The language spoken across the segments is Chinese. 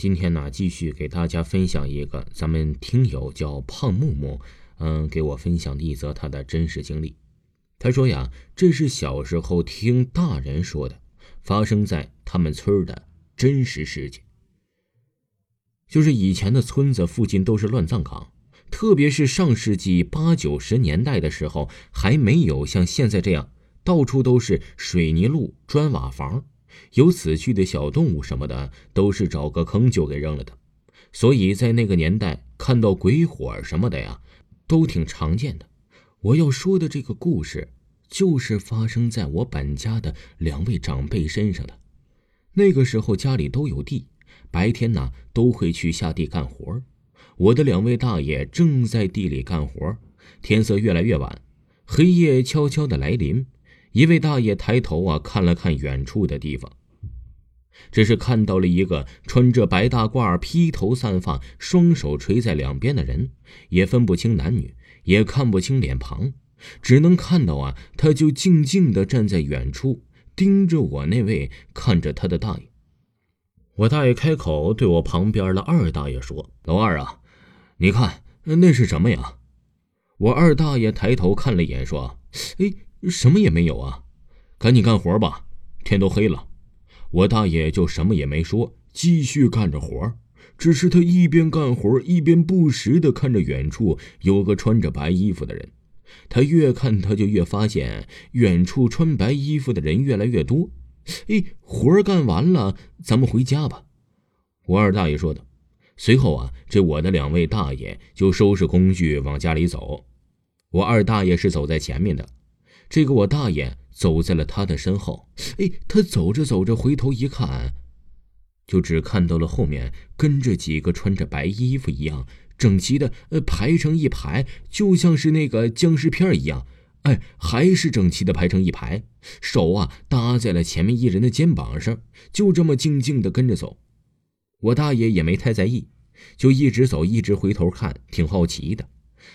今天呢，继续给大家分享一个咱们听友叫胖木木，嗯，给我分享的一则他的真实经历。他说呀，这是小时候听大人说的，发生在他们村的真实事件。就是以前的村子附近都是乱葬岗，特别是上世纪八九十年代的时候，还没有像现在这样到处都是水泥路、砖瓦房。有死去的小动物什么的，都是找个坑就给扔了的，所以在那个年代看到鬼火什么的呀，都挺常见的。我要说的这个故事，就是发生在我本家的两位长辈身上的。那个时候家里都有地，白天呢都会去下地干活。我的两位大爷正在地里干活，天色越来越晚，黑夜悄悄的来临。一位大爷抬头啊，看了看远处的地方，只是看到了一个穿着白大褂、披头散发、双手垂在两边的人，也分不清男女，也看不清脸庞，只能看到啊，他就静静的站在远处，盯着我那位看着他的大爷。我大爷开口对我旁边的二大爷说：“老二啊，你看那是什么呀？”我二大爷抬头看了一眼，说：“哎。”什么也没有啊，赶紧干活吧，天都黑了。我大爷就什么也没说，继续干着活只是他一边干活一边不时的看着远处有个穿着白衣服的人。他越看他就越发现远处穿白衣服的人越来越多。哎，活干完了，咱们回家吧。我二大爷说的。随后啊，这我的两位大爷就收拾工具往家里走。我二大爷是走在前面的。这个我大爷走在了他的身后，哎，他走着走着回头一看，就只看到了后面跟着几个穿着白衣服一样整齐的，呃，排成一排，就像是那个僵尸片一样，哎，还是整齐的排成一排，手啊搭在了前面一人的肩膀上，就这么静静的跟着走。我大爷也没太在意，就一直走，一直回头看，挺好奇的。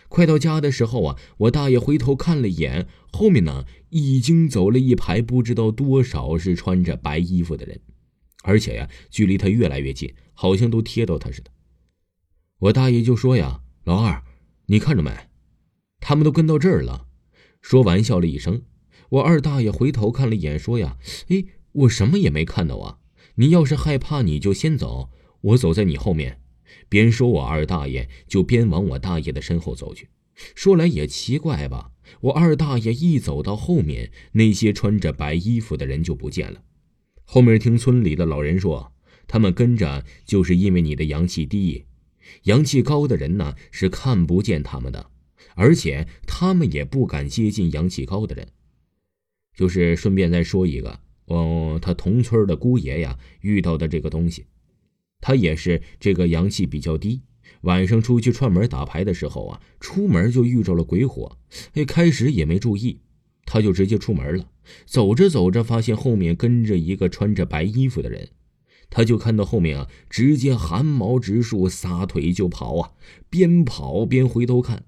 快到家的时候啊，我大爷回头看了一眼，后面呢已经走了一排不知道多少是穿着白衣服的人，而且呀，距离他越来越近，好像都贴到他似的。我大爷就说呀：“老二，你看着没？他们都跟到这儿了。”说完笑了一声。我二大爷回头看了一眼，说呀：“哎，我什么也没看到啊！你要是害怕，你就先走，我走在你后面。”边说，我二大爷就边往我大爷的身后走去。说来也奇怪吧，我二大爷一走到后面，那些穿着白衣服的人就不见了。后面听村里的老人说，他们跟着就是因为你的阳气低，阳气高的人呢是看不见他们的，而且他们也不敢接近阳气高的人。就是顺便再说一个，哦，他同村的姑爷呀遇到的这个东西。他也是这个阳气比较低，晚上出去串门打牌的时候啊，出门就遇着了鬼火。哎，开始也没注意，他就直接出门了。走着走着，发现后面跟着一个穿着白衣服的人，他就看到后面啊，直接汗毛直竖，撒腿就跑啊，边跑边回头看，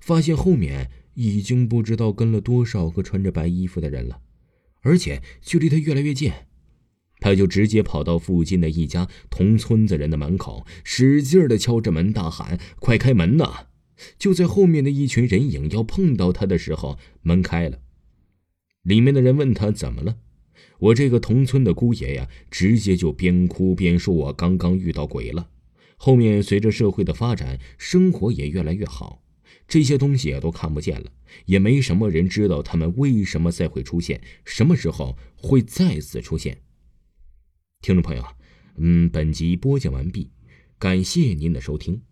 发现后面已经不知道跟了多少个穿着白衣服的人了，而且距离他越来越近。他就直接跑到附近的一家同村子人的门口，使劲的敲着门，大喊：“快开门呐！”就在后面的一群人影要碰到他的时候，门开了，里面的人问他怎么了。我这个同村的姑爷呀，直接就边哭边说：“我刚刚遇到鬼了。”后面随着社会的发展，生活也越来越好，这些东西也都看不见了，也没什么人知道他们为什么再会出现，什么时候会再次出现。听众朋友，嗯，本集播讲完毕，感谢您的收听。